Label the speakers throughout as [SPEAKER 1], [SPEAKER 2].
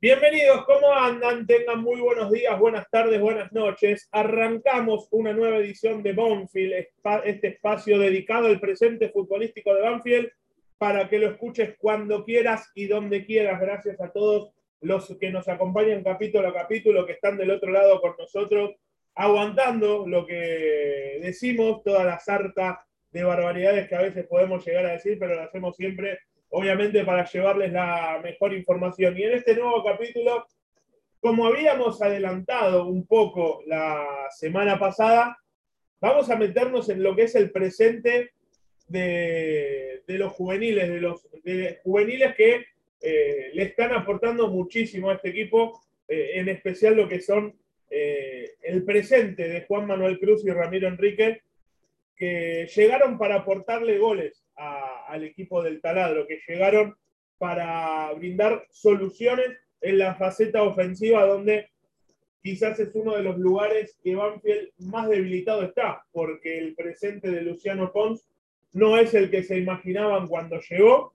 [SPEAKER 1] Bienvenidos, ¿cómo andan? Tengan muy buenos días, buenas tardes, buenas noches. Arrancamos una nueva edición de Banfield, este espacio dedicado al presente futbolístico de Banfield, para que lo escuches cuando quieras y donde quieras. Gracias a todos los que nos acompañan capítulo a capítulo, que están del otro lado con nosotros, aguantando lo que decimos, toda la sarta de barbaridades que a veces podemos llegar a decir, pero lo hacemos siempre obviamente para llevarles la mejor información. Y en este nuevo capítulo, como habíamos adelantado un poco la semana pasada, vamos a meternos en lo que es el presente de, los juveniles, de los juveniles que eh, le están aportando muchísimo a este equipo, eh, en especial lo que son eh, el presente de Juan Manuel Cruz y Ramiro Enrique, que llegaron para aportarle goles al equipo del taladro, que llegaron para brindar soluciones en la faceta ofensiva donde quizás es uno de los lugares que Banfield más debilitado está, porque el presente de Luciano Pons no es el que se imaginaban cuando llegó,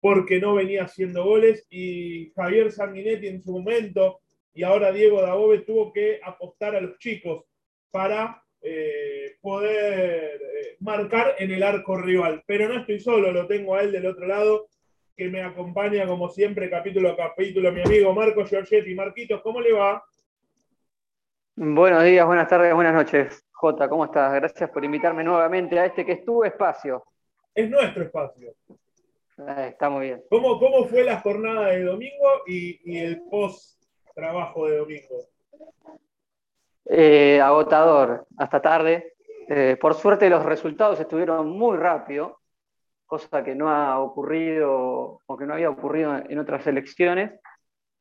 [SPEAKER 1] porque no venía haciendo goles y Javier Sanguinetti en su momento y ahora Diego Dabove tuvo que apostar a los chicos para eh, poder eh, marcar en el arco rival. Pero no estoy solo, lo tengo a él del otro lado, que me acompaña como siempre, capítulo a capítulo, mi amigo Marco Giorgetti. Marquitos, ¿cómo le va?
[SPEAKER 2] Buenos días, buenas tardes, buenas noches. Jota, ¿cómo estás? Gracias por invitarme nuevamente a este que es tu espacio.
[SPEAKER 1] Es nuestro espacio.
[SPEAKER 2] Eh, está muy bien.
[SPEAKER 1] ¿Cómo, ¿Cómo fue la jornada de domingo y, y el post trabajo de domingo?
[SPEAKER 2] Eh, agotador, hasta tarde. Eh, por suerte los resultados estuvieron muy rápido, cosa que no ha ocurrido o que no había ocurrido en otras elecciones.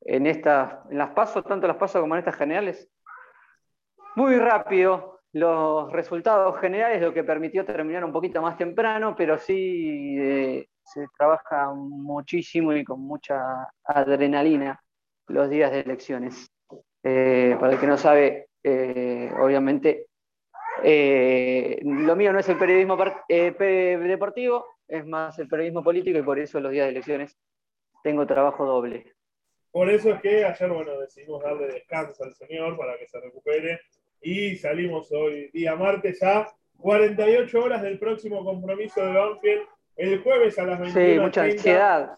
[SPEAKER 2] En, estas, en las pasos, tanto las pasos como en estas generales, muy rápido los resultados generales, lo que permitió terminar un poquito más temprano, pero sí eh, se trabaja muchísimo y con mucha adrenalina los días de elecciones. para el que no sabe, eh, obviamente, eh, lo mío no es el periodismo eh, deportivo, es más el periodismo político y por eso los días de elecciones tengo trabajo doble.
[SPEAKER 1] Por eso es que ayer, bueno, decidimos darle descanso al señor para que se recupere y salimos hoy día martes a 48 horas del próximo compromiso de Banfield el jueves a las 21.
[SPEAKER 2] Sí, mucha ansiedad.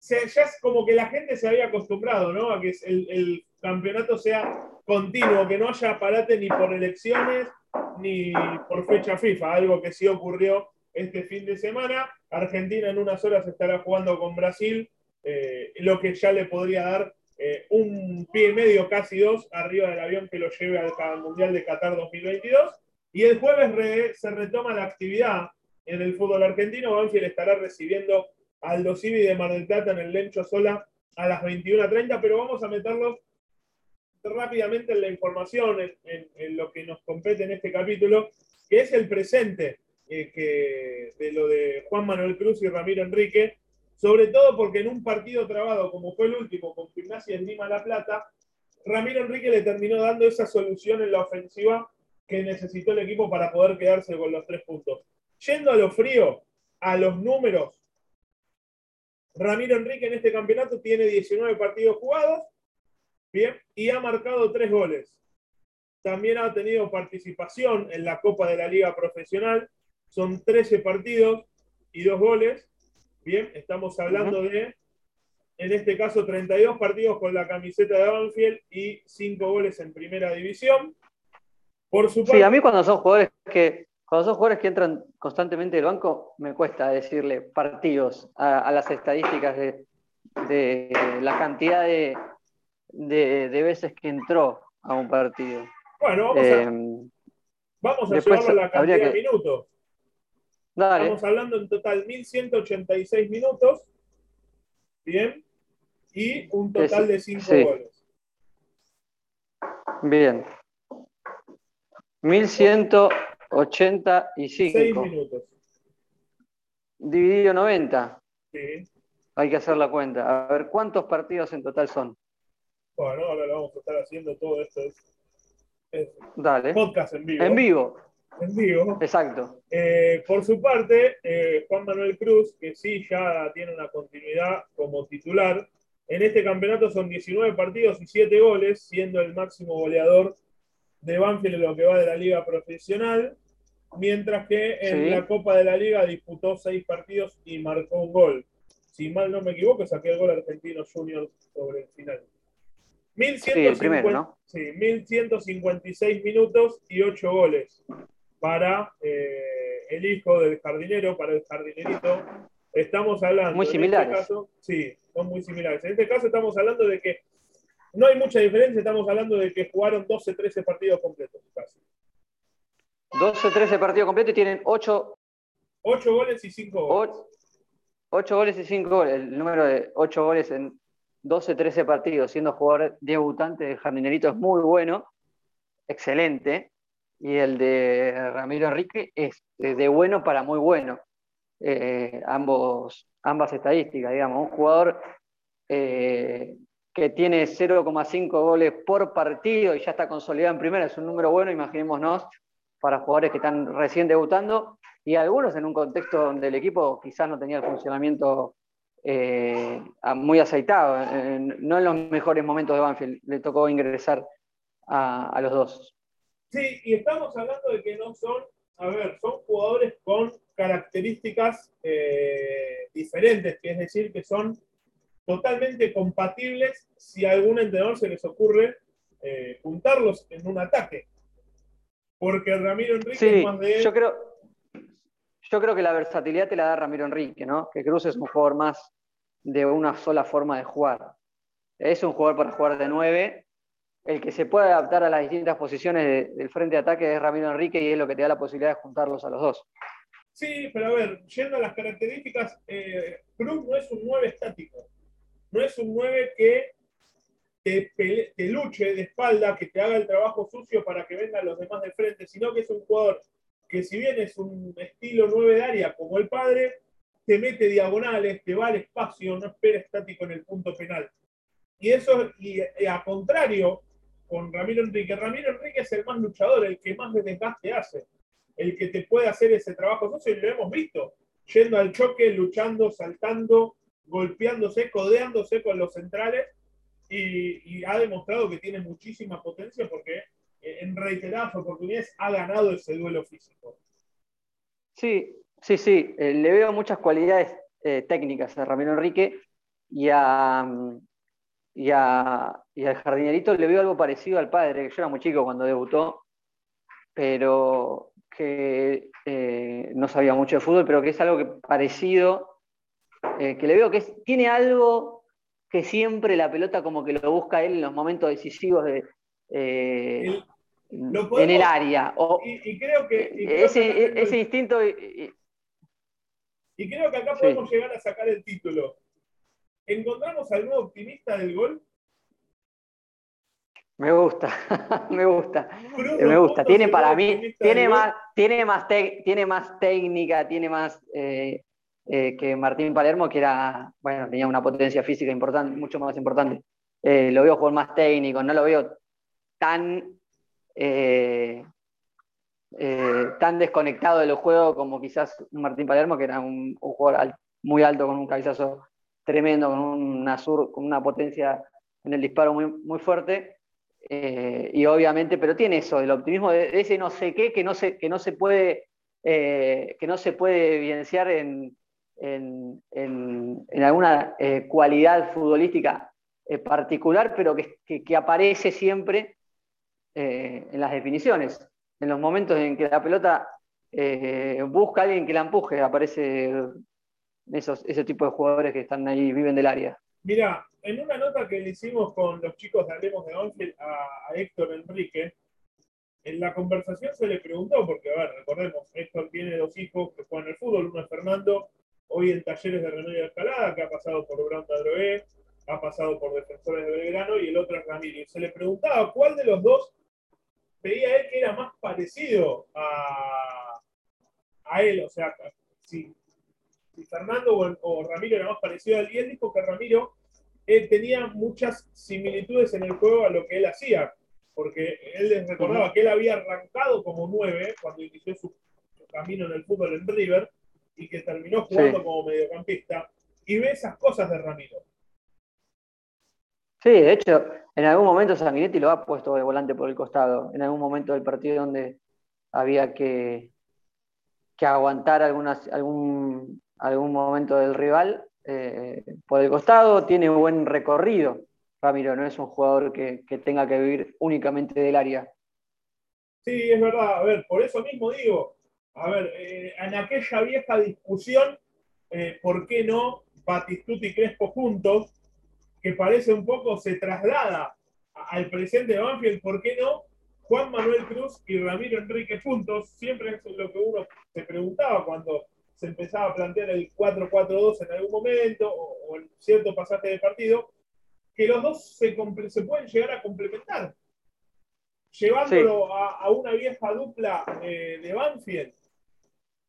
[SPEAKER 1] ya es como que la gente se había acostumbrado, ¿no? A que el campeonato sea continuo, que no haya parate ni por elecciones ni por fecha FIFA, algo que sí ocurrió este fin de semana. Argentina en unas horas estará jugando con Brasil, eh, lo que ya le podría dar eh, un pie y medio, casi dos, arriba del avión que lo lleve al Mundial de Qatar 2022. Y el jueves se retoma la actividad en el fútbol argentino. Banfield estará recibiendo al Civi de Mar del Plata en el Lencho Sola a las 21.30, pero vamos a meterlos rápidamente en la información, en, lo que nos compete en este capítulo, que es el presente eh, de lo de Juan Manuel Cruz y Ramiro Enrique, sobre todo porque en un partido trabado como fue el último con Gimnasia en Lima La Plata, Ramiro Enrique le terminó dando esa solución en la ofensiva que necesitó el equipo para poder quedarse con los tres puntos. Yendo a lo frío, a los números, Ramiro Enrique en este campeonato tiene 19 partidos jugados, Bien, y ha marcado tres goles. También ha tenido participación en la Copa de la Liga Profesional. Son 13 partidos y dos goles. Bien, estamos hablando de, en este caso, 32 partidos con la camiseta de Banfield y 5 goles en primera división.
[SPEAKER 2] Por su Sí, a mí cuando son jugadores que cuando son jugadores que entran constantemente del banco, me cuesta decirle partidos a, las estadísticas de la cantidad de, de, veces que entró a un partido.
[SPEAKER 1] Bueno, vamos a, em, vamos a llevarlo a la cantidad de minutos. Estamos hablando en total 1186 minutos. Bien. Y un total de 5 goles.
[SPEAKER 2] Bien. 1185. 6
[SPEAKER 1] minutos.
[SPEAKER 2] Dividido 90. Sí. Hay que hacer la cuenta. A ver, ¿cuántos partidos en total son?
[SPEAKER 1] Bueno, ahora lo vamos a estar haciendo todo esto. Es,
[SPEAKER 2] Dale.
[SPEAKER 1] podcast en vivo.
[SPEAKER 2] En vivo.
[SPEAKER 1] En vivo.
[SPEAKER 2] Exacto.
[SPEAKER 1] Eh, por su parte, eh, Juan Manuel Cruz, que sí ya tiene una continuidad como titular, En este campeonato son 19 partidos y 7 goles, siendo el máximo goleador de Banfield en lo que va de la liga profesional, mientras que en la Copa de la Liga disputó 6 partidos y marcó un gol. Si mal no me equivoco, saqué el gol argentino junior sobre el final. 1156 minutos y 8 goles para eh, el hijo del jardinero, para el jardinerito. Estamos hablando.
[SPEAKER 2] Muy este similares.
[SPEAKER 1] sí, son muy similares. En este caso estamos hablando de que no hay mucha diferencia, estamos hablando de que jugaron 12, 13 partidos completos casi.
[SPEAKER 2] 12, 13 partidos completos y tienen 8.
[SPEAKER 1] 8 goles y 5 goles.
[SPEAKER 2] 8, goles y 5 goles. El número de 8 goles en 12, 13 partidos siendo jugador debutante de Jardinerito es muy bueno, excelente. Y el de Ramiro Enrique es de bueno para muy bueno. Eh, ambos, ambas estadísticas, digamos. Un jugador eh, que tiene 0,5 goles por partido y ya está consolidado en primera, es un número bueno, imaginémonos, para jugadores que están recién debutando y algunos en un contexto donde el equipo quizás no tenía el funcionamiento eh, muy aceitado, no en los mejores momentos de Banfield, le tocó ingresar a, los dos.
[SPEAKER 1] Sí, y estamos hablando de que no son, a ver, son jugadores con características eh, diferentes, que es decir, que son totalmente compatibles si a algún entrenador se les ocurre eh, juntarlos en un ataque. Porque Ramiro Enrique es más de...
[SPEAKER 2] Yo creo, yo creo que la versatilidad te la da Ramiro Enrique, ¿no? Que Cruz es un jugador más de una sola forma de jugar. Es un jugador para jugar de nueve. El que se puede adaptar a las distintas posiciones del frente de ataque es Ramiro Enrique y es lo que te da la posibilidad de juntarlos a los dos.
[SPEAKER 1] Sí, pero a ver, yendo a las características, eh, Cruz no es un nueve estático. No es un nueve que te, te, luche de espalda, que te haga el trabajo sucio para que vengan los demás de frente, sino que es un jugador que si bien es un estilo 9 de área como el padre, te mete diagonales, te va al espacio, no espera estático en el punto penal. Y eso, y, a contrario, con Ramiro Enrique, Ramiro Enrique es el más luchador, el que más desgaste hace, el que te puede hacer ese trabajo sucio, y lo hemos visto, yendo al choque, luchando, saltando, golpeándose, codeándose con los centrales, y, y ha demostrado que tiene muchísima potencia porque en reiteradas oportunidades ha ganado ese duelo físico.
[SPEAKER 2] Sí, sí, sí. Eh, le veo muchas cualidades eh, técnicas a Ramiro Enrique y a, y, a, y al jardinerito le veo algo parecido al padre, que yo era muy chico cuando debutó, pero que eh, no sabía mucho de fútbol, pero que es algo que parecido, que le veo que tiene algo que siempre la pelota como que lo busca él en los momentos decisivos de, en el área.
[SPEAKER 1] y, creo que.
[SPEAKER 2] ese, instinto.
[SPEAKER 1] Y, creo que acá podemos llegar a sacar el título. ¿Encontramos algún optimista del gol?
[SPEAKER 2] Me gusta, me gusta. me gusta. Tiene para mí, tiene más, tiene, más tiene más técnica, tiene más eh, eh, que Martín Palermo, que era, bueno, tenía una potencia física importante, mucho más importante. Eh, lo veo jugar más técnico, no lo veo tan eh, eh, tan desconectado de los juegos como quizás Martín Palermo, que era un, jugador muy alto, con un cabezazo tremendo, con una, sur, con una potencia en el disparo muy, muy fuerte. Eh, y obviamente, pero tiene eso, el optimismo de, ese no sé qué que no se, que no se puede, que no se puede evidenciar en, en, en, alguna cualidad futbolística particular, pero que, que, aparece siempre eh, en las definiciones. En los momentos en que la pelota eh, busca a alguien que la empuje, aparece esos, ese tipo de jugadores que están ahí, viven del área.
[SPEAKER 1] Mira, en una nota que le hicimos con los chicos de Hablemos de Onfield a, Héctor Enrique, en la conversación se le preguntó, porque a ver, recordemos, Héctor tiene dos hijos que juegan al fútbol, uno es Fernando, hoy en talleres de Renault y Escalada, que ha pasado por Branda Drogué, ha pasado por Defensores de Belgrano, y el otro es Ramiro. se le preguntaba cuál de los dos veía él que era más parecido a, a él, o sea, si, Fernando o, Ramiro era más parecido a él, y él dijo que Ramiro tenía muchas similitudes en el juego a lo que él hacía, porque él les recordaba que él había arrancado como nueve cuando inició su, camino en el fútbol en River y que terminó jugando como mediocampista, y ve esas cosas de Ramiro.
[SPEAKER 2] Sí, de hecho, en algún momento Sanguinetti lo ha puesto de volante por el costado, en algún momento del partido donde había que, aguantar algún, momento del rival eh, por el costado, tiene buen recorrido. Ramiro no es un jugador que, tenga que vivir únicamente del área.
[SPEAKER 1] Sí, es verdad. A ver, por eso mismo digo, a ver, eh, en aquella vieja discusión, eh, ¿por qué no Batistuti y Crespo juntos? Que parece un poco, se traslada al presente de Banfield, ¿por qué no? Juan Manuel Cruz y Ramiro Enrique juntos, siempre es lo que uno se preguntaba cuando se empezaba a plantear el 4-4-2 en algún momento o, en cierto pasaje de partido, que los dos se, se pueden llegar a complementar. Llevándolo a, una vieja dupla eh, de Banfield,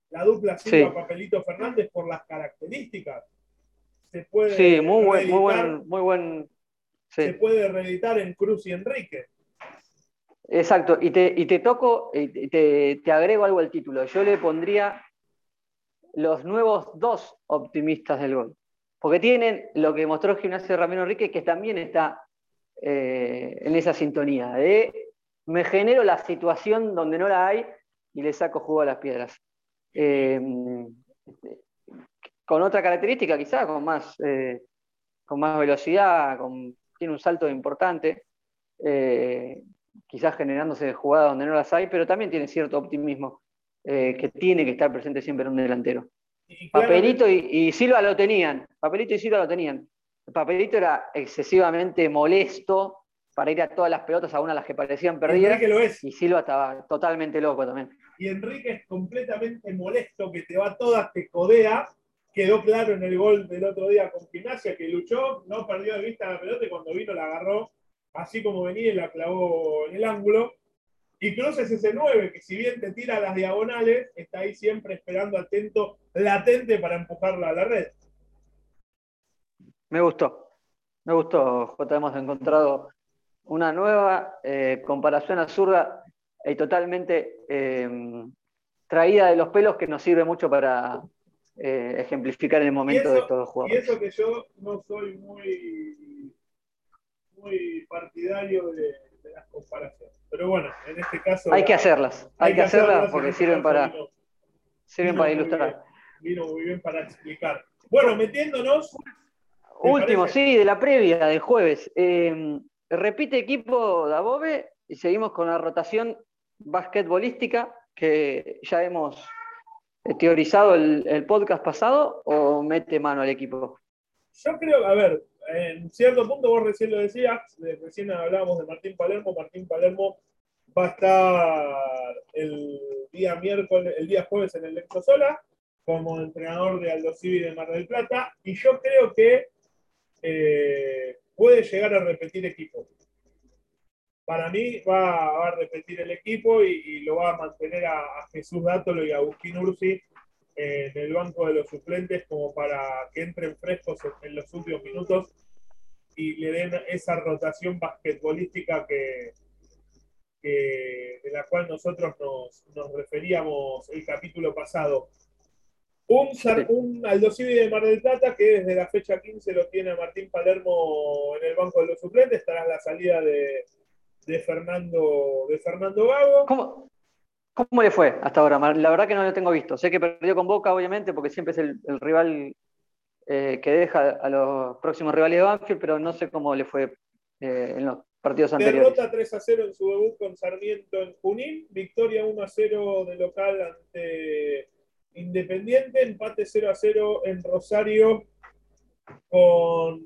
[SPEAKER 1] la dupla Silva Papelito Fernández por las características. Se puede
[SPEAKER 2] sí, muy buen, muy buen, muy buen
[SPEAKER 1] se puede reeditar en Cruz y Enrique.
[SPEAKER 2] Exacto, y te, y te toco, te, te, agrego algo al título. Yo le pondría los nuevos dos optimistas del gol. Porque tienen lo que mostró Gimnasio Ramiro Enrique, que también está eh, en esa sintonía de me genero la situación donde no la hay y le saco jugo a las piedras. Eh, con otra característica, quizás, con más, eh, con más velocidad, tiene un salto importante, quizás generándose jugadas donde no las hay, pero también tiene cierto optimismo. Eh, que tiene que estar presente siempre en un delantero. Papelito y, Silva lo tenían, Papelito y Silva lo tenían. Papelito era excesivamente molesto para ir a todas las pelotas, a una de las que parecían perdidas. Y Silva estaba totalmente loco también.
[SPEAKER 1] Y Enrique es completamente molesto, que te va todas, te codea. Quedó claro en el gol del otro día con Gimnasia, que luchó, no perdió de vista la pelota y cuando vino la agarró así como venía y la clavó en el ángulo. Y Cruz es ese 9 que si bien te tira las diagonales, está ahí siempre esperando atento, latente para empujarla a la red.
[SPEAKER 2] Me gustó, me gustó, J. Hemos encontrado una nueva eh, comparación absurda y totalmente em, traída de los pelos que nos sirve mucho para eh, ejemplificar el momento de estos jugadores.
[SPEAKER 1] Y eso que yo no soy muy, muy partidario de las comparaciones. Pero bueno, en este caso.
[SPEAKER 2] Hay que hacerlas, hay, que, hacerlas, porque sirven para, sirven para ilustrar.
[SPEAKER 1] vino muy bien para explicar. Bueno, metiéndonos.
[SPEAKER 2] Último, sí, de la previa del jueves. Eh, repite equipo Dabove y seguimos con la rotación basquetbolística que ya hemos teorizado el, podcast pasado o mete mano al equipo.
[SPEAKER 1] Yo creo, a ver, en cierto punto vos recién lo decías, recién hablábamos de Martín Palermo, Martín Palermo va a estar el día miércoles, el día jueves en el Lecto Sola, como entrenador de Aldo Civi de Mar del Plata, y yo creo que eh, puede llegar a repetir equipo. Para mí va, a repetir el equipo y, lo va a mantener a, Jesús Dátolo y a Agustín Ursi en el banco de los suplentes como para que entren frescos en, los últimos minutos y le den esa rotación basquetbolística que, de la cual nosotros nos, referíamos el capítulo pasado. Un, un Aldo de Mar del Plata que desde la fecha 15 lo tiene Martín Palermo en el banco de los suplentes tras la salida de, Fernando, de Fernando Gago.
[SPEAKER 2] ¿Cómo, ¿Cómo le fue hasta ahora? La verdad que no lo tengo visto. Sé que perdió con Boca, obviamente, porque siempre es el, rival eh, que deja a los próximos rivales de Banfield, pero no sé cómo le fue eh, en los partidos anteriores.
[SPEAKER 1] Derrota 3 a 0 en su debut con Sarmiento en Junín, victoria 1 a 0 de local ante Independiente, empate 0 a 0 en Rosario con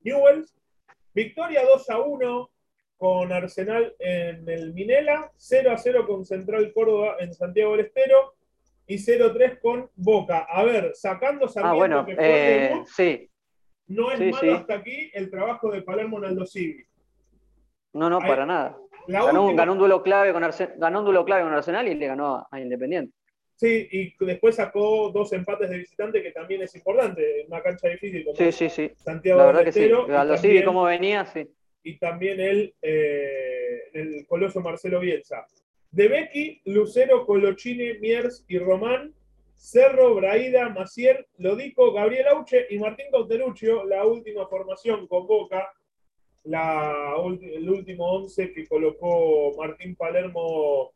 [SPEAKER 1] Newells, victoria 2 a 1 con Arsenal en el Minela, 0 a 0 con Central Córdoba en Santiago del Estero y 0-3 con Boca. A ver, sacando
[SPEAKER 2] Sarmiento ah, bueno, que fue eh, sí.
[SPEAKER 1] no es malo hasta aquí el trabajo de Palermo en Aldo Civi.
[SPEAKER 2] No, no, para nada. Ganó, un duelo clave con ganó un duelo clave con Arsenal y le ganó a Independiente.
[SPEAKER 1] Sí, y después sacó dos empates de visitante que también es importante, en una cancha difícil como
[SPEAKER 2] sí, sí, sí.
[SPEAKER 1] Santiago La verdad
[SPEAKER 2] que sí. Aldo Civi, como venía, sí
[SPEAKER 1] y también el, eh, el coloso Marcelo Bielsa. De Becky, Lucero, Colochini, Miers y Román, Cerro, Braida, Maciel, Lodico, Gabriel Auche y Martín Cauteruccio, la última formación con Boca, la, el último 11 que colocó Martín Palermo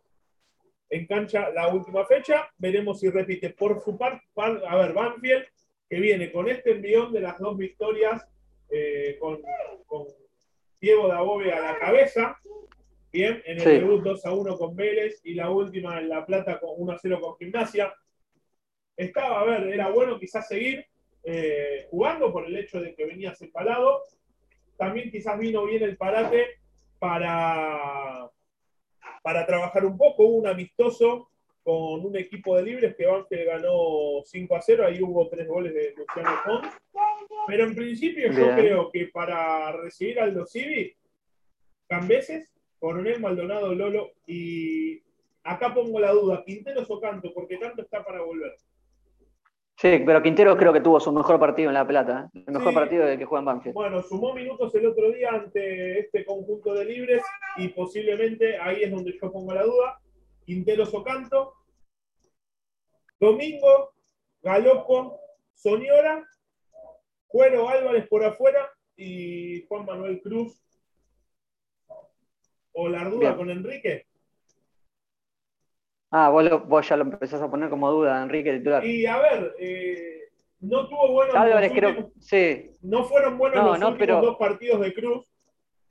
[SPEAKER 1] en cancha la última fecha. Veremos si repite por su parte. A ver, Banfield, que viene con este envión de las dos victorias eh, con, con, Diego Dabove a la cabeza. Bien, en el debut 2 a 1 con Vélez y la última en La Plata con 1 a 0 con Gimnasia. Estaba, a ver, era bueno quizás seguir eh, jugando por el hecho de que venía separado. También quizás vino bien el parate para para trabajar un poco. Hubo un amistoso con un equipo de libres que Banfield ganó 5 a 0, ahí hubo tres goles de Luciano Pons. Pero en principio yo creo que para recibir al Dosivi, Cambeses, Coronel Maldonado Lolo y acá pongo la duda, Quintero o Canto, porque tanto está para volver.
[SPEAKER 2] Sí, pero Quintero creo que tuvo su mejor partido en La Plata, ¿eh? el mejor partido de que juega en Banfield.
[SPEAKER 1] Bueno, sumó minutos el otro día ante este conjunto de libres y posiblemente ahí es donde yo pongo la duda. Quintero Socanto, Domingo, Galopo, Soñora, Cuero Álvarez por afuera y Juan Manuel Cruz. ¿O la duda con Enrique?
[SPEAKER 2] Ah, vos, ya lo empezás a poner como duda, Enrique titular.
[SPEAKER 1] Y a ver, eh, no tuvo buenos.
[SPEAKER 2] Álvarez, creo, sí.
[SPEAKER 1] No fueron buenos los últimos dos partidos de Cruz,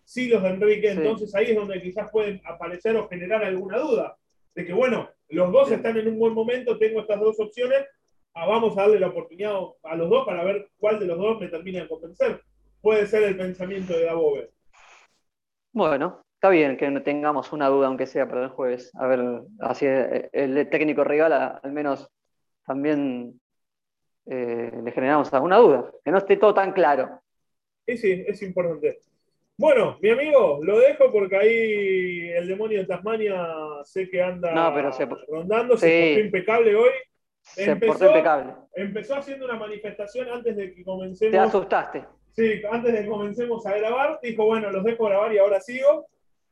[SPEAKER 1] sí los de Enrique. Entonces ahí es donde quizás pueden aparecer o generar alguna duda. De que, bueno, los dos están en un buen momento, tengo estas dos opciones, ah, vamos a darle la oportunidad a los dos para ver cuál de los dos me termina de convencer. Puede ser el pensamiento de Dabove.
[SPEAKER 2] Bueno, Está bien que no tengamos una duda, aunque sea para el jueves. A ver, así el técnico regala, al menos también eh, le generamos alguna duda, que no esté todo tan claro.
[SPEAKER 1] Sí, sí, es importante. Bueno, mi amigo, lo dejo porque ahí el demonio de Tasmania sé que anda rondando, se portó impecable hoy.
[SPEAKER 2] Se portó impecable.
[SPEAKER 1] Empezó haciendo una manifestación antes de que comencemos.
[SPEAKER 2] Te asustaste.
[SPEAKER 1] Sí, antes de que comencemos a grabar, dijo, bueno, los dejo grabar y ahora sigo.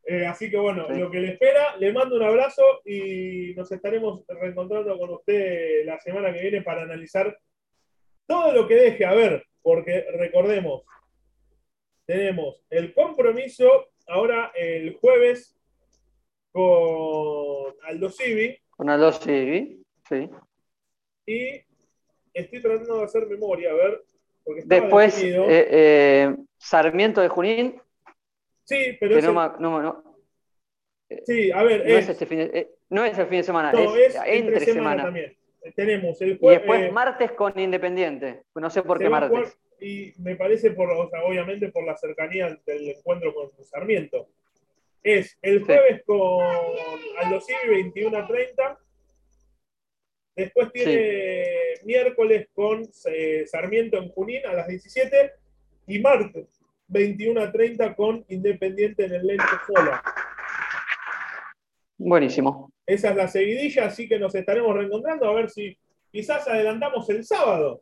[SPEAKER 1] Eh, así que bueno, lo que le espera, le mando un abrazo y nos estaremos reencontrando con usted la semana que viene para analizar todo lo que deje. A ver, porque recordemos, tenemos el compromiso ahora el jueves con Aldo Civi.
[SPEAKER 2] Con Aldo Civi, sí.
[SPEAKER 1] Y estoy tratando de hacer memoria, a ver.
[SPEAKER 2] Después, eh, eh, Sarmiento de Junín
[SPEAKER 1] Sí, pero.
[SPEAKER 2] no, no,
[SPEAKER 1] Sí, a ver.
[SPEAKER 2] No es, este fin eh, no es el fin de semana, es, entre, semana.
[SPEAKER 1] También. Tenemos el
[SPEAKER 2] jueves. Y después eh, martes con Independiente. No sé por qué martes.
[SPEAKER 1] Y me parece, por, o sea, obviamente, por la cercanía del encuentro con Sarmiento. Es el jueves con Aldo Civi 21 a 30. Después tiene miércoles con eh, Sarmiento en Junín a las 17. Y martes 21 a 30 con Independiente en el Lente Sola.
[SPEAKER 2] Buenísimo.
[SPEAKER 1] Esa es la seguidilla, así que nos estaremos reencontrando a ver si quizás adelantamos el sábado.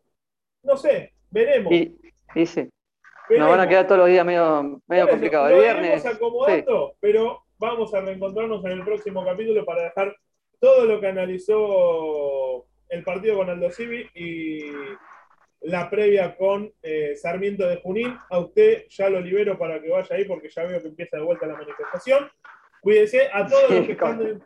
[SPEAKER 1] No sé, veremos.
[SPEAKER 2] Sí, sí. Nos van a quedar todos los días medio, medio complicados. El viernes.
[SPEAKER 1] acomodando, pero vamos a reencontrarnos en el próximo capítulo para dejar todo lo que analizó el partido con Aldo Civi y la previa con eh, Sarmiento de Junín. A usted ya lo libero para que vaya ahí porque ya veo que empieza de vuelta la manifestación. Cuídese a todos los que están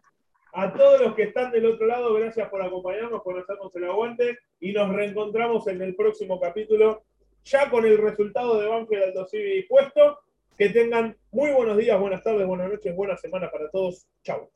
[SPEAKER 1] a todos los que están del otro lado, gracias por acompañarnos, por hacernos el aguante y nos reencontramos en el próximo capítulo ya con el resultado de Banfield al Dosivi puesto. Que tengan muy buenos días, buenas tardes, buenas noches, buena semana para todos. Chau.